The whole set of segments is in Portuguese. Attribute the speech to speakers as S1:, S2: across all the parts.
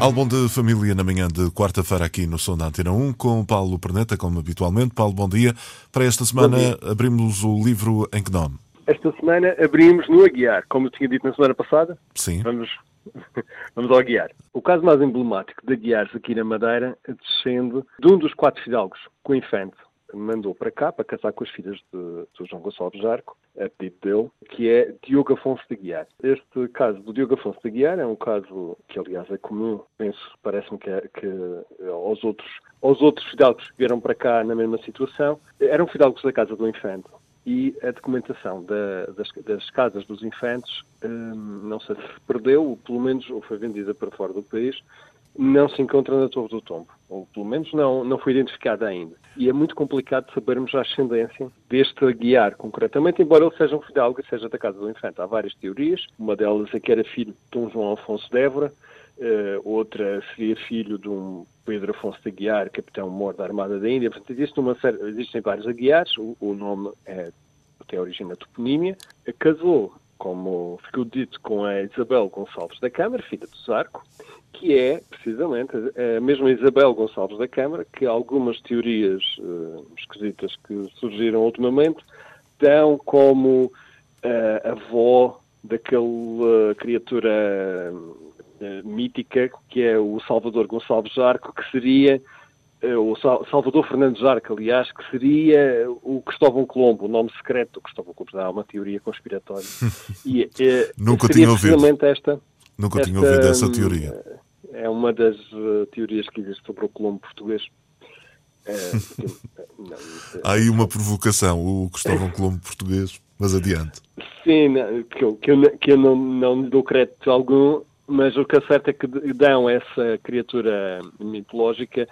S1: Álbum de família na manhã de quarta-feira aqui no Som da Antena 1 com Paulo Perneta, como habitualmente. Paulo, bom dia. Para esta semana abrimos o livro em que nome?
S2: Esta semana abrimos no Aguiar, como eu tinha dito na semana passada.
S1: Sim.
S2: Vamos, vamos ao Aguiar. O caso mais emblemático de Aguiares aqui na Madeira descende de um dos quatro fidalgos, com o Infante, mandou para cá para casar com as filhas de, de João Gonçalves Jarco, a pedido dele, que é Diogo Afonso de Guiar. Este caso do Diogo Afonso de Guiar é um caso que, aliás, é comum, penso, parece-me que, é, que é, aos outros aos outros fidalgos que vieram para cá na mesma situação, eram fidalgos da Casa do Infante. E a documentação da, das, das, casas dos infantes hum, não sei se perdeu, ou pelo menos ou foi vendida para fora do país, não se encontra na Torre do Tombo, ou pelo menos não, não foi identificada ainda. E é muito complicado sabermos a ascendência deste guiar, concretamente, embora ele seja um fidalgo seja da Casa do Infante. Há várias teorias, uma delas é que era filho de um João Afonso de Évora, uh, outra seria filho de um Pedro Afonso de Aguiar, capitão-mor da Armada da Índia. Portanto, existe uma série, existem vários Aguiares, o, o nome é, tem origem na toponímia. Casou como ficou dito com a Isabel Gonçalves da Câmara, filha do Zarco, que é, precisamente, a mesma Isabel Gonçalves da Câmara, que algumas teorias uh, esquisitas que surgiram ultimamente dão como uh, avó daquela criatura uh, mítica que é o Salvador Gonçalves Zarco, que seria o Salvador Fernandes Arco, aliás, que seria o Cristóvão Colombo, o nome secreto do Cristóvão Colombo. Há uma teoria conspiratória.
S1: E, Nunca tinha ouvido.
S2: Esta,
S1: Nunca esta, tinha ouvido essa teoria.
S2: É uma das teorias que existe sobre o Colombo português.
S1: Não, Há aí uma provocação, o Cristóvão Colombo português, mas adiante.
S2: Sim, não, que, eu, que, eu, que eu não, não lhe dou crédito algum, mas o que é certo é que dão essa criatura mitológica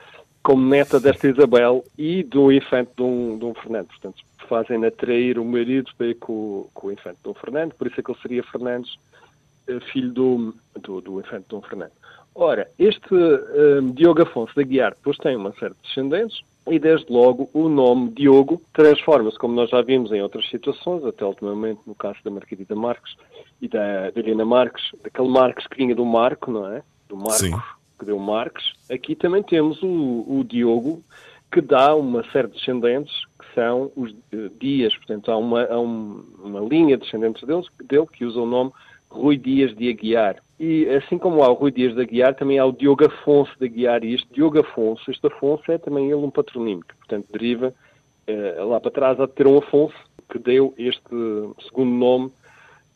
S2: como neta desta Isabel e do infante Dom, Dom Fernando. Portanto, fazem atrair o marido para ir com, com o infante Dom Fernando, por isso é que ele seria Fernandes, eh, filho do, do, do infante Dom Fernando. Ora, este um, Diogo Afonso da Guiar depois tem uma série de descendentes e desde logo o nome Diogo transforma-se, como nós já vimos em outras situações, até ultimamente no caso da Margarida Marques e da, da Helena Marques, daquele Marques que vinha do Marco, não é? Do Marco. Sim que deu Marques, aqui também temos o, o Diogo, que dá uma série de descendentes, que são os uh, Dias, portanto há uma, há um, uma linha de descendentes deles, dele que usa o nome Rui Dias de Aguiar. E assim como há o Rui Dias de Aguiar, também há o Diogo Afonso de Aguiar, e este Diogo Afonso, este Afonso é também ele um patronímio, que portanto deriva uh, lá para trás a ter um Afonso, que deu este segundo nome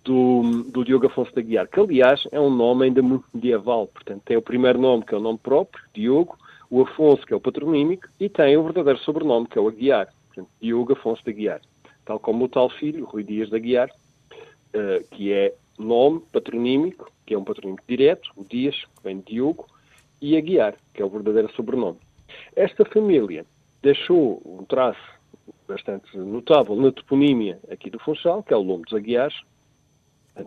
S2: do, do Diogo Afonso da Guiar, que aliás é um nome ainda muito medieval, portanto tem o primeiro nome que é o nome próprio, Diogo, o Afonso que é o patronímico e tem o verdadeiro sobrenome que é o Aguiar, portanto Diogo Afonso da Guiar, tal como o tal filho, Rui Dias da Guiar, uh, que é nome patronímico, que é um patronímico direto, o Dias, que vem de Diogo, e Aguiar, que é o verdadeiro sobrenome. Esta família deixou um traço bastante notável na toponímia aqui do Funchal, que é o Lombo dos Aguiares,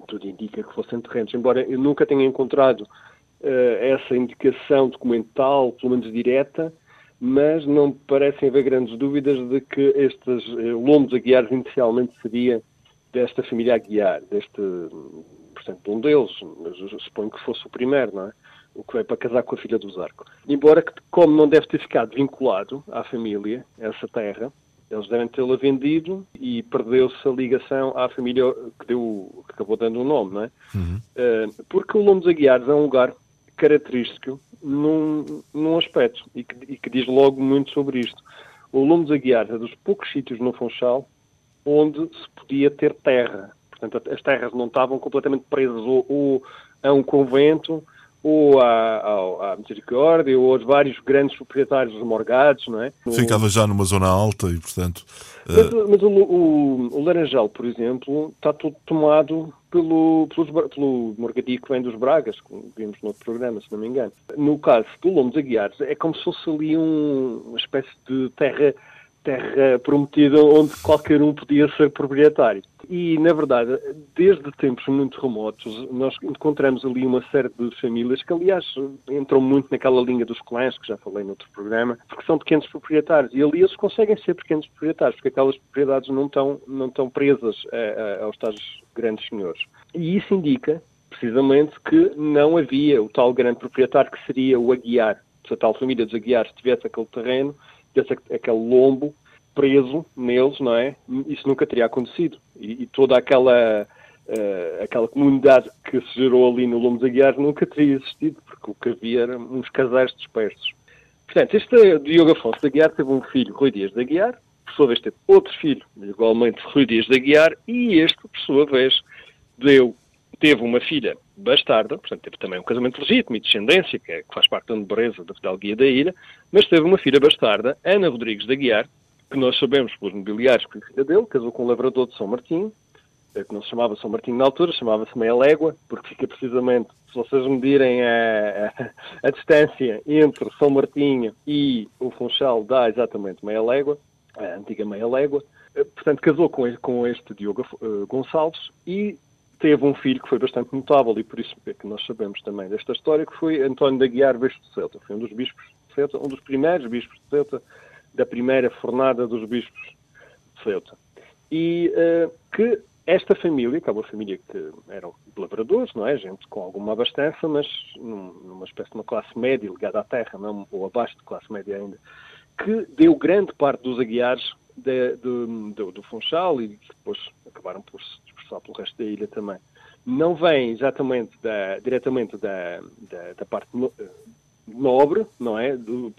S2: tudo indica que fossem terrenos, embora eu nunca tenha encontrado uh, essa indicação documental, pelo menos direta, mas não parecem haver grandes dúvidas de que estes uh, lombos aguiares inicialmente seria desta família Aguiar, deste, portanto, um deles, mas eu suponho que fosse o primeiro, não é? O que veio para casar com a filha do Zarco. Embora que, como não deve ter ficado vinculado à família, essa terra, eles devem tê-la vendido e perdeu-se a ligação à família que, deu, acabou dando o nome, não é? Uhum. Uh, porque o Lombo dos Aguiares é um lugar característico num, num aspecto e que, e que, diz logo muito sobre isto. O Lombo dos Aguiares é dos poucos sítios no Funchal onde se podia ter terra. Portanto, as terras não estavam completamente presas ou, ou a um convento ou à, à, à, Misericórdia, ou aos vários grandes proprietários morgados, não é?
S1: Ficava já numa zona alta e, portanto...
S2: Mas, uh... mas o, o, o, Laranjal, por exemplo, está tudo tomado pelo, pelo, pelo morgadio que vem dos Bragas, como vimos no outro programa, se não me engano. No caso do Lombo de Aguiar, é como se fosse ali um, uma espécie de terra terra prometida onde qualquer um podia ser proprietário. E, na verdade, desde tempos muito remotos, nós encontramos ali uma série de famílias que, aliás, entram muito naquela linha dos clãs, que já falei no outro programa, porque são pequenos proprietários. E ali eles conseguem ser pequenos proprietários, porque aquelas propriedades não estão, não estão presas a, a, aos tais grandes senhores. E isso indica, precisamente, que não havia o tal grande proprietário que seria o Aguiar. Se a tal família dos Aguiares tivesse aquele terreno, tivesse aquele lombo, preso neles, não é? Isso nunca teria acontecido. E, e toda aquela, uh, aquela comunidade que se gerou ali no Lomos Aguiar nunca teria existido, porque o que havia eram uns casais dispersos. Portanto, este Diogo Afonso de Aguiar teve um filho, Rui Dias de Aguiar, por sua vez teve outro filho, igualmente Rui Dias de Aguiar, e este, por sua vez, deu, teve uma filha bastarda, portanto teve também um casamento legítimo e descendência, que, é, que faz parte da nobreza da fidalguia da ilha, mas teve uma filha bastarda, Ana Rodrigues de Aguiar, que nós sabemos pelos mobiliários que foi filha dele, casou com um lavrador de São Martinho, eh, que não se chamava São Martinho na altura, chamava-se Meia Légua, porque fica precisamente, se vocês medirem a, a, a, distância entre São Martinho e o Funchal, dá exatamente Meia Légua, a antiga Meia Légua. Eh, portanto, casou com, com este Diogo uh, Gonçalves e teve um filho que foi bastante notável, e por isso é que nós sabemos também desta história, que foi António da Guiar Vesco de Celta. Foi um dos bispos de Celta, um dos primeiros bispos de Celta, da primeira fornada dos bispos de Ceuta. E uh, que esta família, que é uma família que eram lavradores, não é? Gente com alguma abastança, mas numa espécie de uma classe média ligada à terra, não, ou abaixo de classe média ainda, que deu grande parte dos aguiares de, de, de, do Funchal e depois acabaram por se dispersar pelo resto da ilha também. Não vem exatamente da, diretamente da, da, da parte nobre, não é? Do,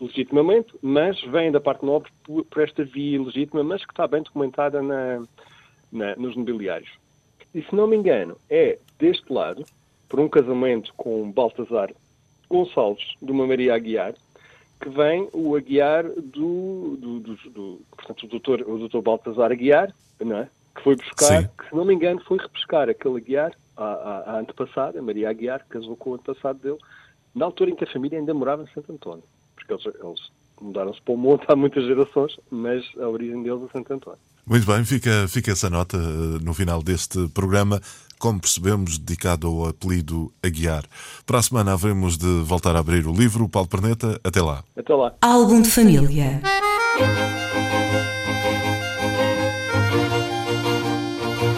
S2: legitimamente, mas vem da parte nobre por, por, esta via legítima, mas que está bem documentada na, na, nos nobiliários. E se não me engano, é deste lado, por um casamento com Baltazar Gonçalves, de uma Maria Aguiar, que vem o Aguiar do, do, do, do portanto, o doutor, o doutor Baltazar Aguiar, não é? Que foi buscar, Sim. que se não me engano foi repescar aquele Aguiar, a, a, a antepassada, a Maria Aguiar, que casou com o antepassado dele, na altura em que a família ainda morava em Santo António. Porque eles, eles mudaram-se para o monte há muitas gerações, mas a origem deles é Santo António.
S1: Muito bem, fica, fica essa nota eh, no final deste programa, como percebemos, dedicado ao apelido Aguiar. Para a semana haveremos de voltar a abrir o livro. Paulo Perneta, até lá.
S2: Até lá.
S3: Álbum de família.